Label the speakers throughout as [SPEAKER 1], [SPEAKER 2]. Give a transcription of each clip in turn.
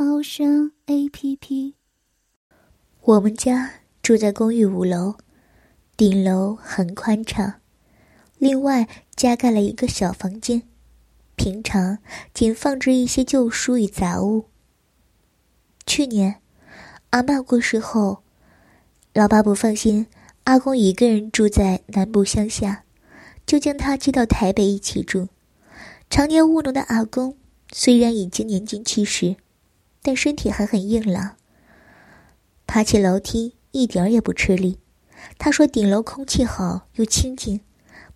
[SPEAKER 1] 猫声 A P P。我们家住在公寓五楼，顶楼很宽敞，另外加盖了一个小房间，平常仅放置一些旧书与杂物。去年阿妈过世后，老爸不放心阿公一个人住在南部乡下，就将他接到台北一起住。常年务农的阿公虽然已经年近七十，但身体还很硬朗。爬起楼梯一点儿也不吃力。他说顶楼空气好又清静，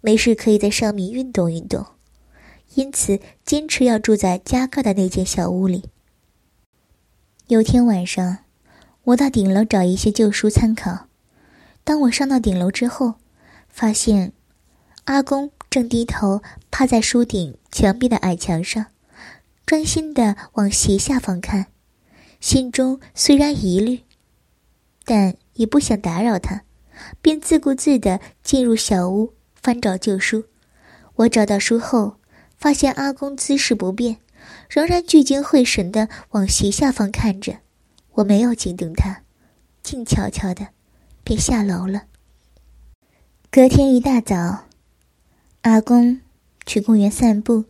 [SPEAKER 1] 没事可以在上面运动运动，因此坚持要住在加盖的那间小屋里。有天晚上，我到顶楼找一些旧书参考。当我上到顶楼之后，发现阿公正低头趴在书顶。墙壁的矮墙上，专心的往斜下方看，心中虽然疑虑，但也不想打扰他，便自顾自的进入小屋翻找旧书。我找到书后，发现阿公姿势不变，仍然聚精会神的往斜下方看着。我没有惊动他，静悄悄的，便下楼了。隔天一大早，阿公。去公园散步，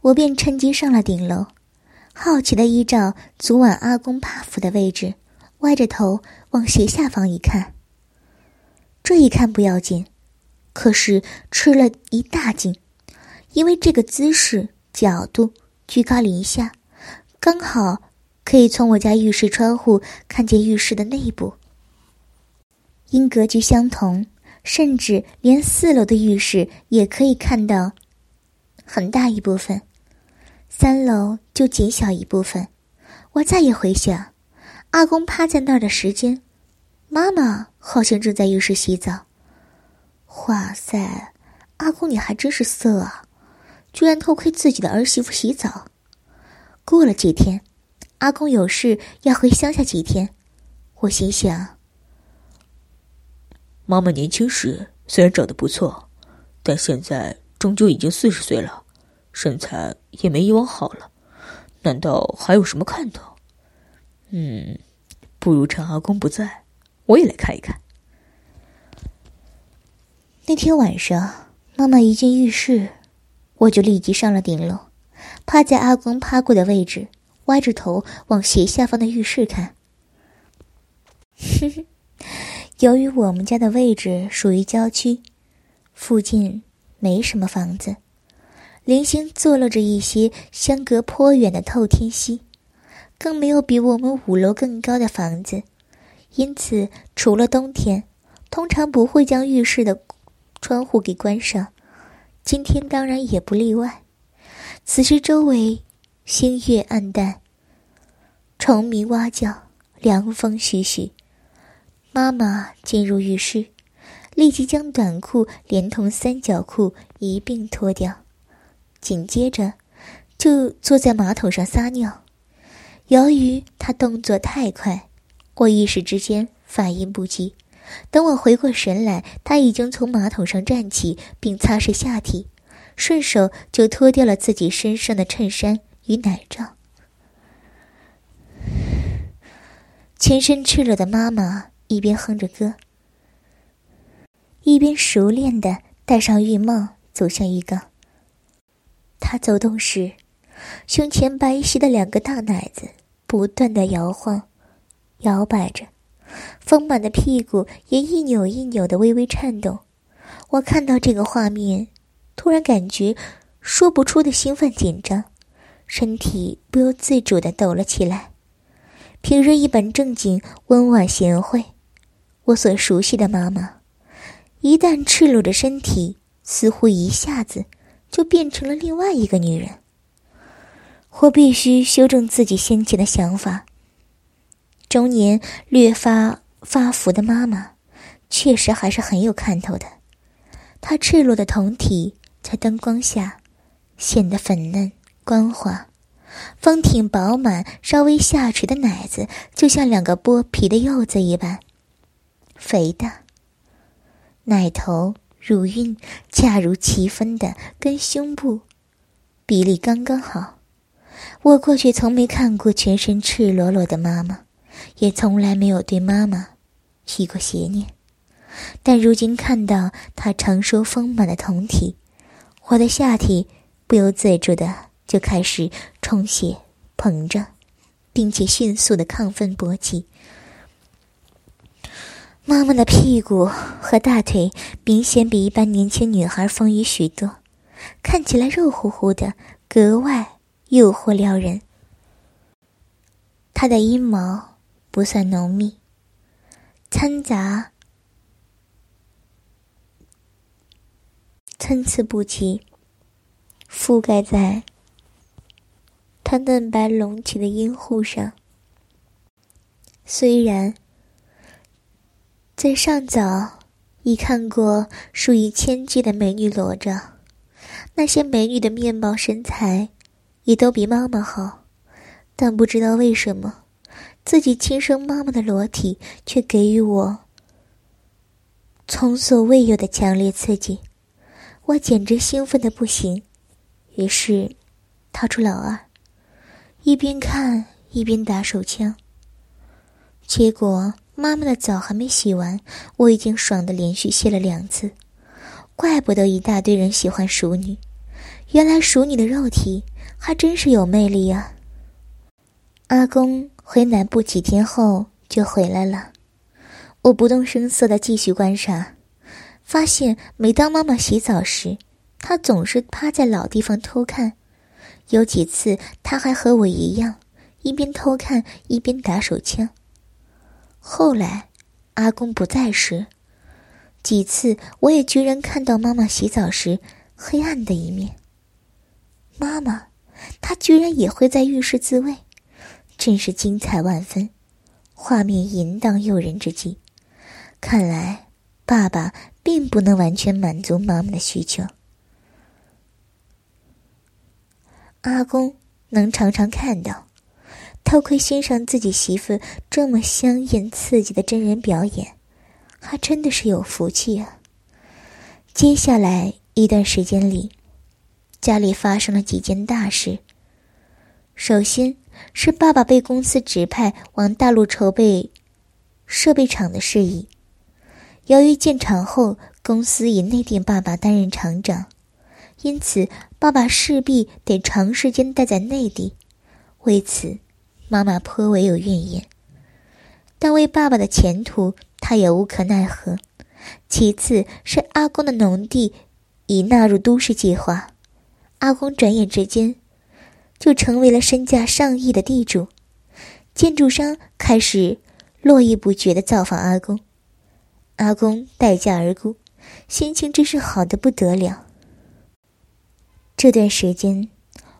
[SPEAKER 1] 我便趁机上了顶楼，好奇的依照昨晚阿公趴伏的位置，歪着头往斜下方一看。这一看不要紧，可是吃了一大惊，因为这个姿势、角度、居高临下，刚好可以从我家浴室窗户看见浴室的内部。因格局相同，甚至连四楼的浴室也可以看到。很大一部分，三楼就减小一部分。我再一回想，阿公趴在那儿的时间，妈妈好像正在浴室洗澡。哇塞，阿公你还真是色啊，居然偷窥自己的儿媳妇洗澡。过了几天，阿公有事要回乡下几天，我心想：
[SPEAKER 2] 妈妈年轻时虽然长得不错，但现在。终究已经四十岁了，身材也没以往好了，难道还有什么看头？嗯，不如趁阿公不在，我也来看一看。
[SPEAKER 1] 那天晚上，妈妈一进浴室，我就立即上了顶楼，趴在阿公趴过的位置，歪着头往斜下方的浴室看。由于我们家的位置属于郊区，附近。没什么房子，零星坐落着一些相隔颇远的透天溪，更没有比我们五楼更高的房子，因此除了冬天，通常不会将浴室的窗户给关上。今天当然也不例外。此时周围星月暗淡，虫鸣蛙叫，凉风徐徐。妈妈进入浴室。立即将短裤连同三角裤一并脱掉，紧接着就坐在马桶上撒尿。由于他动作太快，我一时之间反应不及。等我回过神来，他已经从马桶上站起，并擦拭下体，顺手就脱掉了自己身上的衬衫与奶罩。全身赤裸的妈妈一边哼着歌。一边熟练的戴上浴帽，走向浴缸。他走动时，胸前白皙的两个大奶子不断的摇晃、摇摆着，丰满的屁股也一扭一扭的微微颤动。我看到这个画面，突然感觉说不出的兴奋紧张，身体不由自主的抖了起来。平日一本正经、温婉贤惠，我所熟悉的妈妈。一旦赤裸着身体，似乎一下子就变成了另外一个女人。我必须修正自己先前的想法，中年略发发福的妈妈，确实还是很有看头的。她赤裸的胴体在灯光下显得粉嫩光滑，丰挺饱满、稍微下垂的奶子就像两个剥皮的柚子一般肥大。奶头、乳晕恰如其分的跟胸部比例刚刚好。我过去从没看过全身赤裸裸的妈妈。也从来没有对妈妈起过邪念，但如今看到她成熟丰满的酮体，我的下体不由自主的就开始充血膨胀，并且迅速的亢奋勃起。妈妈的屁股和大腿明显比一般年轻女孩丰腴许多，看起来肉乎乎的，格外诱惑撩人。她的阴毛。不算浓密，掺杂参差不齐，覆盖在他嫩白隆起的阴户上。虽然在上早已看过数以千计的美女裸照，那些美女的面貌身材也都比妈妈好，但不知道为什么。自己亲生妈妈的裸体，却给予我从所未有的强烈刺激，我简直兴奋的不行。于是，掏出老二，一边看一边打手枪。结果，妈妈的澡还没洗完，我已经爽的连续泄了两次。怪不得一大堆人喜欢熟女，原来熟女的肉体还真是有魅力呀！阿公。回南部几天后就回来了，我不动声色的继续观察，发现每当妈妈洗澡时，他总是趴在老地方偷看，有几次他还和我一样，一边偷看一边打手枪。后来，阿公不在时，几次我也居然看到妈妈洗澡时黑暗的一面。妈妈，她居然也会在浴室自慰。真是精彩万分，画面淫荡诱人之极。看来爸爸并不能完全满足妈妈的需求。阿公能常常看到，偷窥欣赏自己媳妇这么香艳刺激的真人表演，还真的是有福气啊。接下来一段时间里，家里发生了几件大事。首先。是爸爸被公司指派往大陆筹备设备厂的事宜。由于建厂后公司以内定爸爸担任厂长，因此爸爸势必得长时间待在内地。为此，妈妈颇为有怨言。但为爸爸的前途，她也无可奈何。其次是阿公的农地已纳入都市计划，阿公转眼之间。就成为了身价上亿的地主，建筑商开始络绎不绝的造访阿公，阿公待价而沽，心情真是好的不得了。这段时间，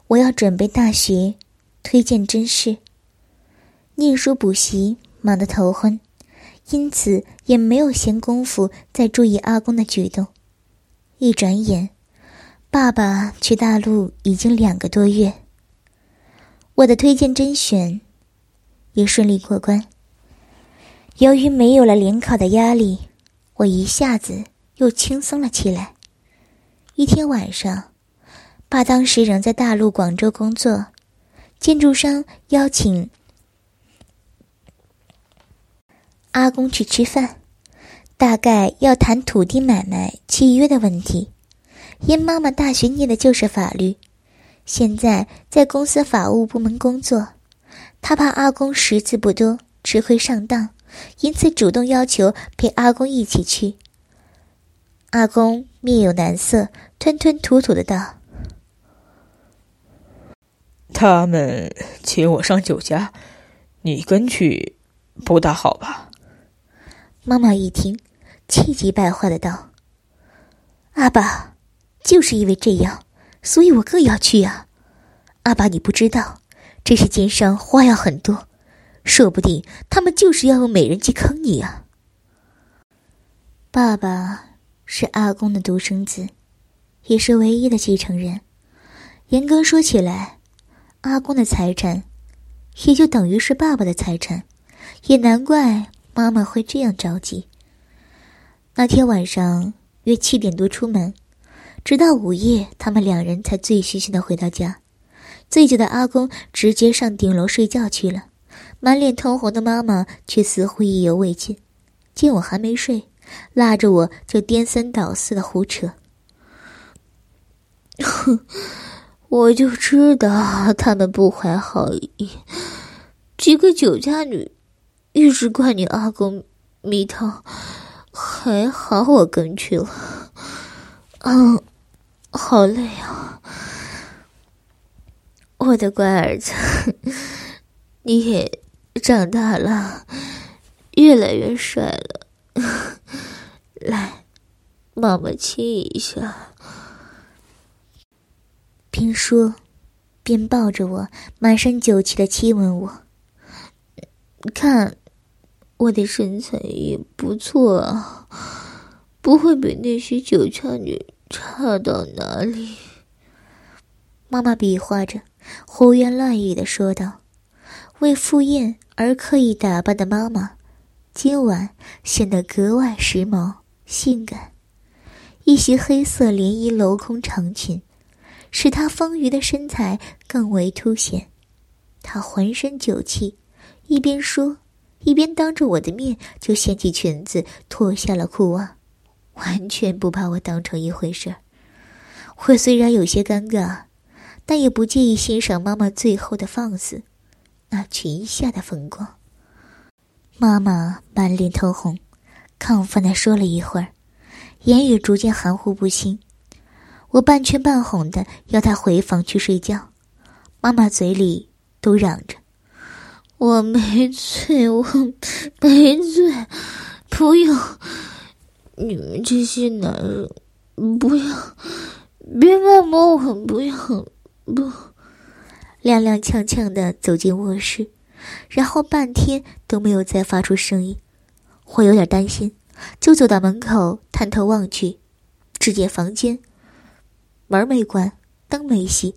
[SPEAKER 1] 我要准备大学推荐真试，念书补习忙得头昏，因此也没有闲工夫再注意阿公的举动。一转眼，爸爸去大陆已经两个多月。我的推荐甄选也顺利过关。由于没有了联考的压力，我一下子又轻松了起来。一天晚上，爸当时仍在大陆广州工作，建筑商邀请阿公去吃饭，大概要谈土地买卖契约的问题。因妈妈大学念的就是法律。现在在公司法务部门工作，他怕阿公识字不多，吃亏上当，因此主动要求陪阿公一起去。阿公面有难色，吞吞吐吐的道：“
[SPEAKER 2] 他们请我上酒家，你跟去不大好吧？”
[SPEAKER 1] 妈妈一听，气急败坏的道：“阿爸，就是因为这样。”所以我更要去啊，阿爸，你不知道，这是奸商花样很多，说不定他们就是要用美人计坑你啊。爸爸是阿公的独生子，也是唯一的继承人。严格说起来，阿公的财产也就等于是爸爸的财产，也难怪妈妈会这样着急。那天晚上约七点多出门，直到午夜，他们两人才醉醺醺的回到家。醉酒的阿公直接上顶楼睡觉去了，满脸通红的妈妈却似乎意犹未尽，见我还没睡。拉着我就颠三倒四的胡扯，哼，我就知道他们不怀好意，几个酒家女一直怪你阿公迷汤，还好我跟去了，嗯，好累啊，我的乖儿子，你也长大了，越来越帅了。来，妈妈亲一下。边说，边抱着我，满身酒气的亲吻我。看，我的身材也不错啊，不会比那些酒家女差到哪里。妈妈比划着，胡言乱语的说道：“为赴宴而刻意打扮的妈妈。”今晚显得格外时髦、性感。一袭黑色连衣镂空长裙，使她丰腴的身材更为凸显。她浑身酒气，一边说，一边当着我的面就掀起裙子，脱下了裤袜，完全不把我当成一回事儿。我虽然有些尴尬，但也不介意欣赏妈妈最后的放肆，那裙下的风光。妈妈满脸通红，亢奋的说了一会儿，言语逐渐含糊不清。我半劝半哄的要她回房去睡觉，妈妈嘴里都嚷着：“我没醉，我没醉，不要！你们这些男人，不要，别摸摸我，不要，不！”踉踉跄跄的走进卧室。然后半天都没有再发出声音，我有点担心，就走到门口探头望去，只见房间门没关，灯没熄，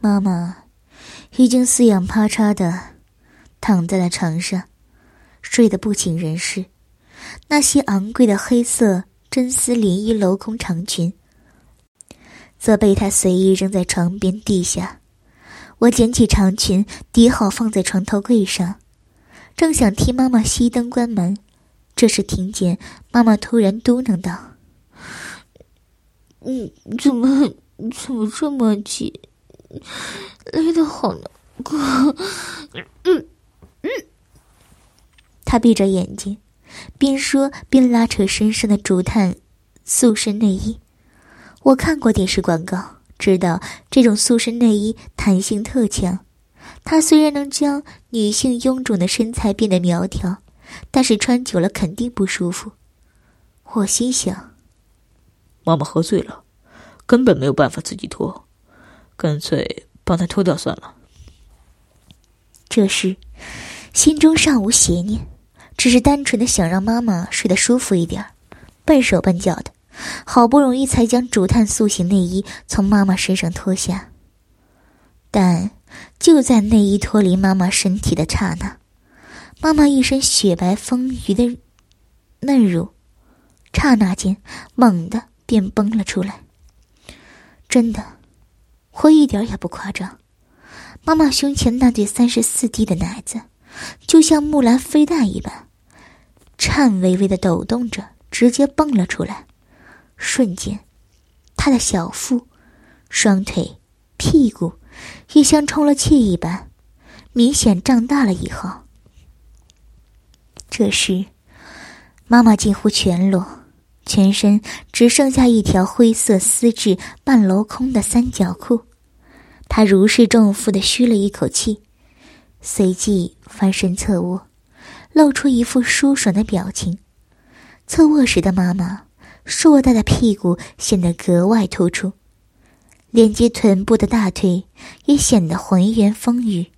[SPEAKER 1] 妈妈已经四仰八叉的躺在了床上，睡得不省人事。那些昂贵的黑色真丝连衣镂空长裙，则被他随意扔在床边地下。我捡起长裙，叠好放在床头柜上，正想替妈妈熄灯关门，这时听见妈妈突然嘟囔道：“嗯，怎么怎么这么急？累得好难过。”嗯嗯。他闭着眼睛，边说边拉扯身上的竹炭塑身内衣。我看过电视广告。知道这种塑身内衣弹性特强，它虽然能将女性臃肿的身材变得苗条，但是穿久了肯定不舒服。我心想：
[SPEAKER 2] 妈妈喝醉了，根本没有办法自己脱，干脆帮她脱掉算了。
[SPEAKER 1] 这时，心中尚无邪念，只是单纯的想让妈妈睡得舒服一点，笨手笨脚的。好不容易才将竹炭塑形内衣从妈妈身上脱下，但就在内衣脱离妈妈身体的刹那，妈妈一身雪白丰腴的嫩乳，刹那间猛地便崩了出来。真的，我一点也不夸张，妈妈胸前那对三十四 D 的奶子，就像木兰飞弹一般，颤巍巍的抖动着，直接蹦了出来。瞬间，他的小腹、双腿、屁股也像充了气一般，明显胀大了以后。这时，妈妈近乎全裸，全身只剩下一条灰色丝质半镂空的三角裤。她如释重负的吁了一口气，随即翻身侧卧，露出一副舒爽的表情。侧卧时的妈妈。硕大的屁股显得格外突出，连接臀部的大腿也显得浑圆丰腴，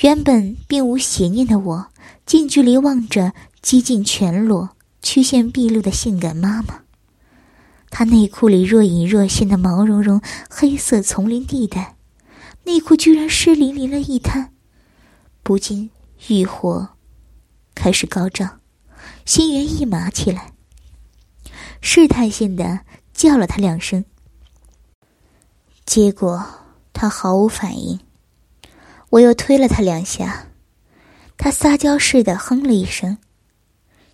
[SPEAKER 1] 原本并无邪念的我，近距离望着几近全裸、曲线毕露的性感妈妈。她内裤里若隐若现的毛茸茸黑色丛林地带，内裤居然湿淋淋了一滩，不禁欲火开始高涨，心猿意马起来。试探性的叫了他两声，结果他毫无反应。我又推了他两下，他撒娇似的哼了一声，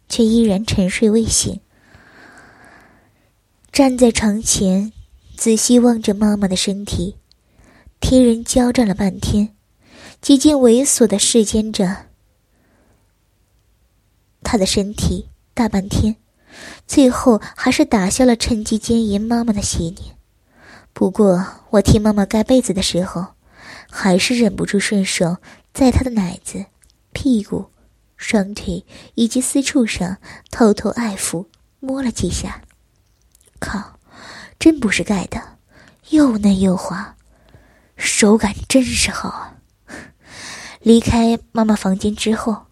[SPEAKER 1] 却依然沉睡未醒。站在床前，仔细望着妈妈的身体，听人交战了半天，几近猥琐的视奸着他的身体大半天，最后还是打消了趁机奸淫妈妈的邪念。不过，我替妈妈盖被子的时候。还是忍不住顺手在他的奶子、屁股、双腿以及私处上偷偷爱抚摸了几下。靠，真不是盖的，又嫩又滑，手感真是好啊！离开妈妈房间之后，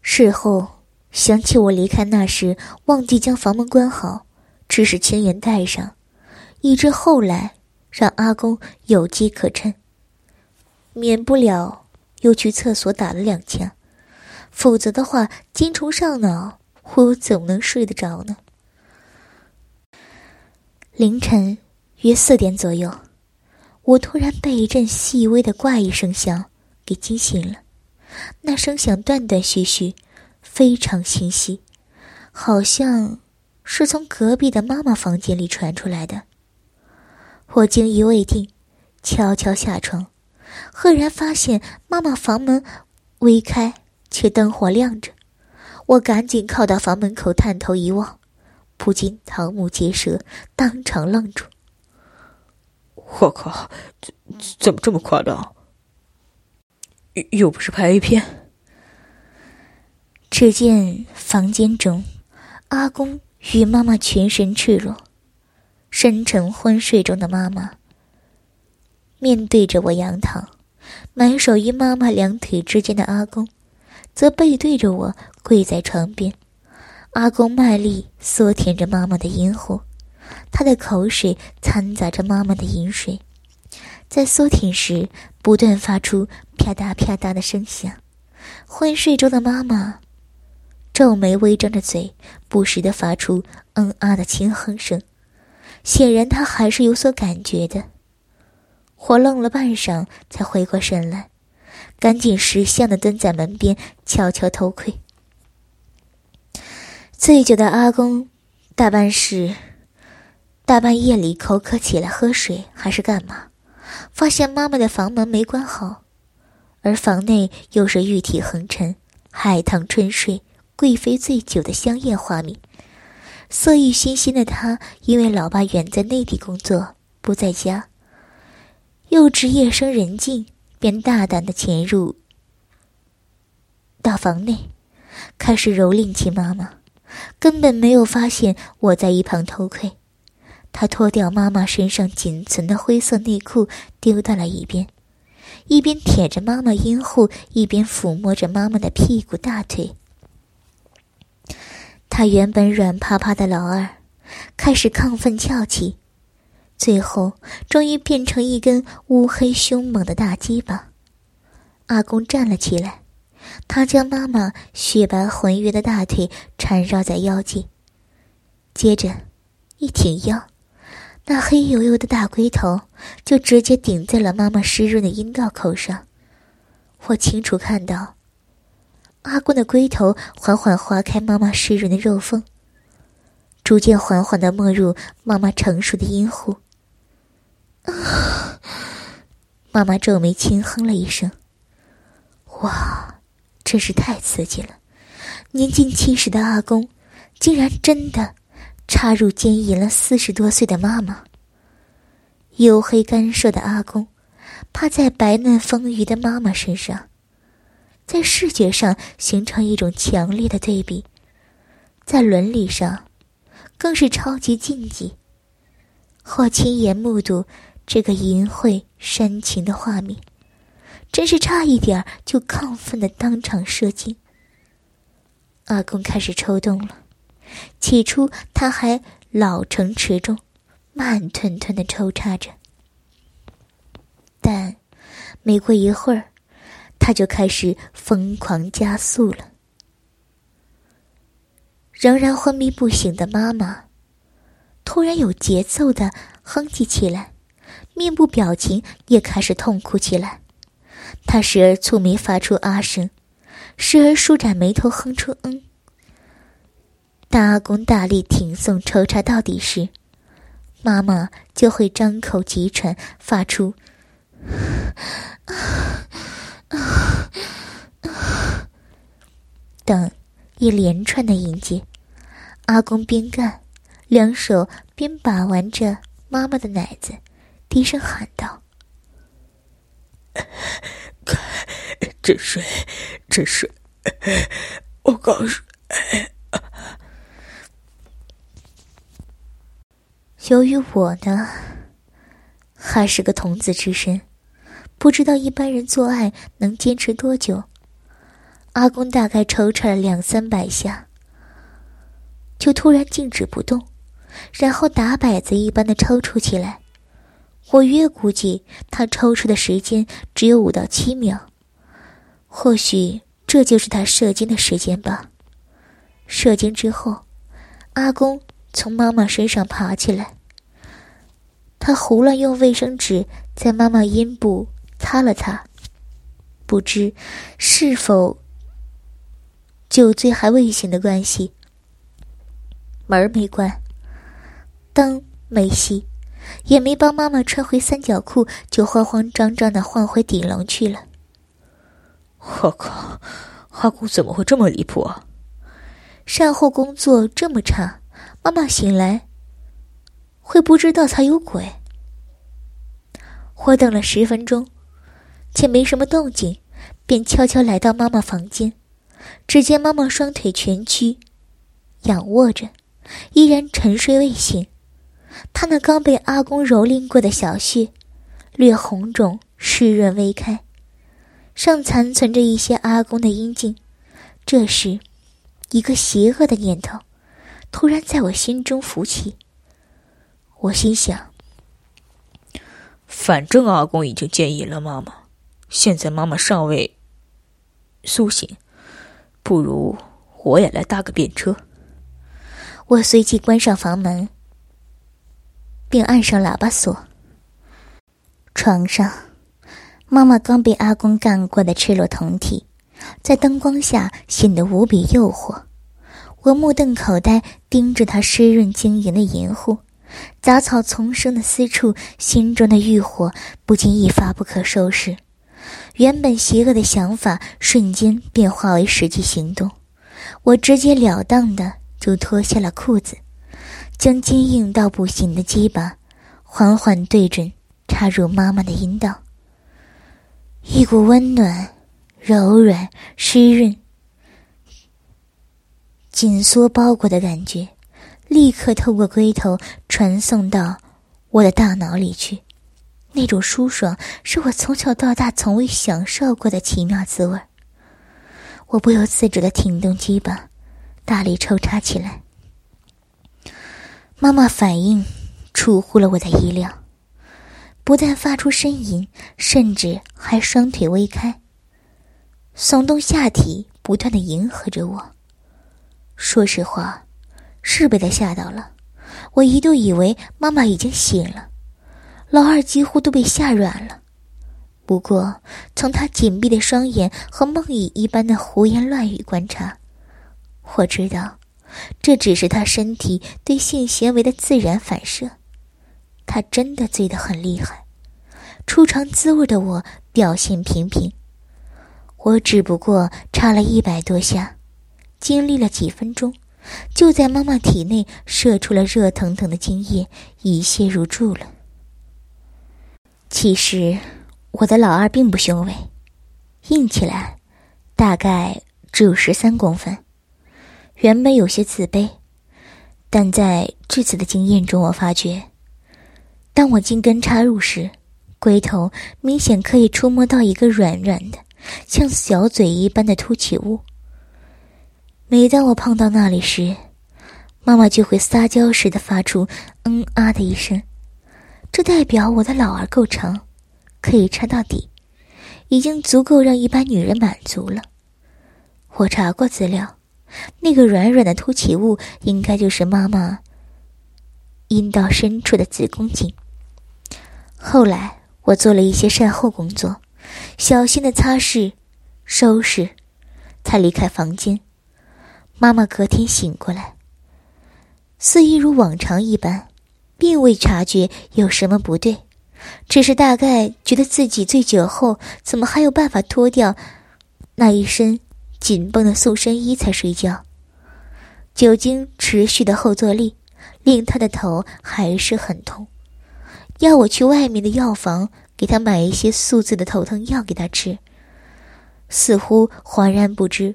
[SPEAKER 1] 事后想起我离开那时忘记将房门关好，只是轻言带上。以致后来让阿公有机可乘，免不了又去厕所打了两枪，否则的话，精虫上脑，我怎么能睡得着呢？凌晨约四点左右，我突然被一阵细微的怪异声响给惊醒了，那声响断断续续，非常清晰，好像是从隔壁的妈妈房间里传出来的。我惊疑未定，悄悄下床，赫然发现妈妈房门微开，却灯火亮着。我赶紧靠到房门口，探头一望，不禁瞠目结舌，当场愣住。
[SPEAKER 2] 我靠，怎怎么这么夸张？又又不是拍 A 片。
[SPEAKER 1] 只见房间中，阿公与妈妈全身赤裸。深沉昏睡中的妈妈，面对着我仰躺，埋首于妈妈两腿之间的阿公，则背对着我跪在床边。阿公卖力缩舔着妈妈的阴户，他的口水掺杂着妈妈的饮水，在缩舔时不断发出啪嗒啪嗒的声响。昏睡中的妈妈皱眉微张着嘴，不时的发出嗯啊的轻哼声。显然他还是有所感觉的。我愣了半晌，才回过神来，赶紧识相的蹲在门边，悄悄偷窥。醉酒的阿公，大半是大半夜里口渴起来喝水，还是干嘛？发现妈妈的房门没关好，而房内又是玉体横陈、海棠春睡、贵妃醉酒的香艳画面。色欲熏心的他，因为老爸远在内地工作，不在家，又值夜深人静，便大胆的潜入到房内，开始蹂躏起妈妈，根本没有发现我在一旁偷窥。他脱掉妈妈身上仅存的灰色内裤，丢到了一边，一边舔着妈妈阴户，一边抚摸着妈妈的屁股、大腿。他原本软趴趴的老二，开始亢奋翘起，最后终于变成一根乌黑凶猛的大鸡巴。阿公站了起来，他将妈妈雪白浑圆的大腿缠绕在腰际，接着一挺腰，那黑油油的大龟头就直接顶在了妈妈湿润的阴道口上。我清楚看到。阿公的龟头缓缓划开妈妈湿润的肉缝，逐渐缓缓的没入妈妈成熟的阴户。啊妈妈皱眉轻哼了一声：“哇，真是太刺激了！年近七十的阿公，竟然真的插入奸淫了四十多岁的妈妈。黝黑干瘦的阿公，趴在白嫩丰腴的妈妈身上。”在视觉上形成一种强烈的对比，在伦理上，更是超级禁忌。或亲眼目睹这个淫秽煽情的画面，真是差一点就亢奋的当场射精。阿公开始抽动了，起初他还老成持重，慢吞吞的抽插着，但没过一会儿，他就开始疯狂加速了。仍然昏迷不醒的妈妈，突然有节奏的哼唧起来，面部表情也开始痛苦起来。她时而蹙眉发出啊声，时而舒展眉头哼出嗯。当阿公大力挺送抽插到底时，妈妈就会张口急喘，发出等一连串的音节。阿公边干，两手边把玩着妈妈的奶子，低声喊道：“
[SPEAKER 2] 真水，真水，我告诉。”
[SPEAKER 1] 由于我呢，还是个童子之身，不知道一般人做爱能坚持多久。阿公大概抽插了两三百下。就突然静止不动，然后打摆子一般的抽搐起来。我约估计他抽搐的时间只有五到七秒，或许这就是他射精的时间吧。射精之后，阿公从妈妈身上爬起来，他胡乱用卫生纸在妈妈阴部擦了擦，不知是否酒醉还未醒的关系。门没关，灯没熄，也没帮妈妈穿回三角裤，就慌慌张张的换回顶笼去了。
[SPEAKER 2] 我靠，阿公怎么会这么离谱啊？
[SPEAKER 1] 善后工作这么差，妈妈醒来会不知道才有鬼。我等了十分钟，且没什么动静，便悄悄来到妈妈房间，只见妈妈双腿蜷曲，仰卧着。依然沉睡未醒，她那刚被阿公蹂躏过的小穴，略红肿、湿润微开，尚残存着一些阿公的阴茎。这时，一个邪恶的念头突然在我心中浮起。我心想：
[SPEAKER 2] 反正阿公已经建议了妈妈，现在妈妈尚未苏醒，不如我也来搭个便车。
[SPEAKER 1] 我随即关上房门，并按上喇叭锁。床上，妈妈刚被阿公干过的赤裸酮体，在灯光下显得无比诱惑。我目瞪口呆盯着她湿润晶莹的银户，杂草丛生的私处，心中的欲火不禁一发不可收拾。原本邪恶的想法瞬间变化为实际行动，我直截了当的。就脱下了裤子，将坚硬到不行的鸡巴缓缓对准插入妈妈的阴道。一股温暖、柔软、湿润、紧缩包裹的感觉，立刻透过龟头传送到我的大脑里去。那种舒爽是我从小到大从未享受过的奇妙滋味。我不由自主的挺动鸡巴。大力抽插起来，妈妈反应出乎了我的意料，不但发出呻吟，甚至还双腿微开，耸动下体，不断的迎合着我。说实话，是被他吓到了，我一度以为妈妈已经醒了，老二几乎都被吓软了。不过，从他紧闭的双眼和梦呓一般的胡言乱语观察。我知道，这只是他身体对性行为的自然反射。他真的醉得很厉害，初尝滋味的我表现平平。我只不过插了一百多下，经历了几分钟，就在妈妈体内射出了热腾腾的精液，一泻如注了。其实，我的老二并不雄伟，硬起来，大概只有十三公分。原本有些自卑，但在这次的经验中，我发觉，当我金根插入时，龟头明显可以触摸到一个软软的、像小嘴一般的凸起物。每当我碰到那里时，妈妈就会撒娇似的发出“嗯啊”的一声，这代表我的老儿够长，可以插到底，已经足够让一般女人满足了。我查过资料，那个软软的凸起物应该就是妈妈阴道深处的子宫颈。后来我做了一些善后工作，小心的擦拭、收拾，才离开房间。妈妈隔天醒过来，似一如往常一般，并未察觉有什么不对，只是大概觉得自己醉酒后怎么还有办法脱掉那一身紧绷的塑身衣才睡觉。酒精持续的后坐力令他的头还是很痛。要我去外面的药房给他买一些素字的头疼药给他吃，似乎浑然不知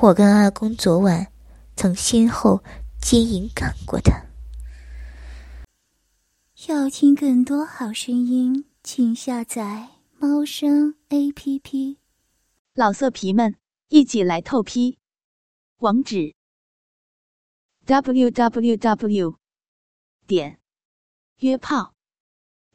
[SPEAKER 1] 我跟阿公昨晚曾先后接引干过他。
[SPEAKER 3] 要听更多好声音，请下载猫声 A P P。
[SPEAKER 4] 老色皮们，一起来透批！网址：w w w. 点约炮。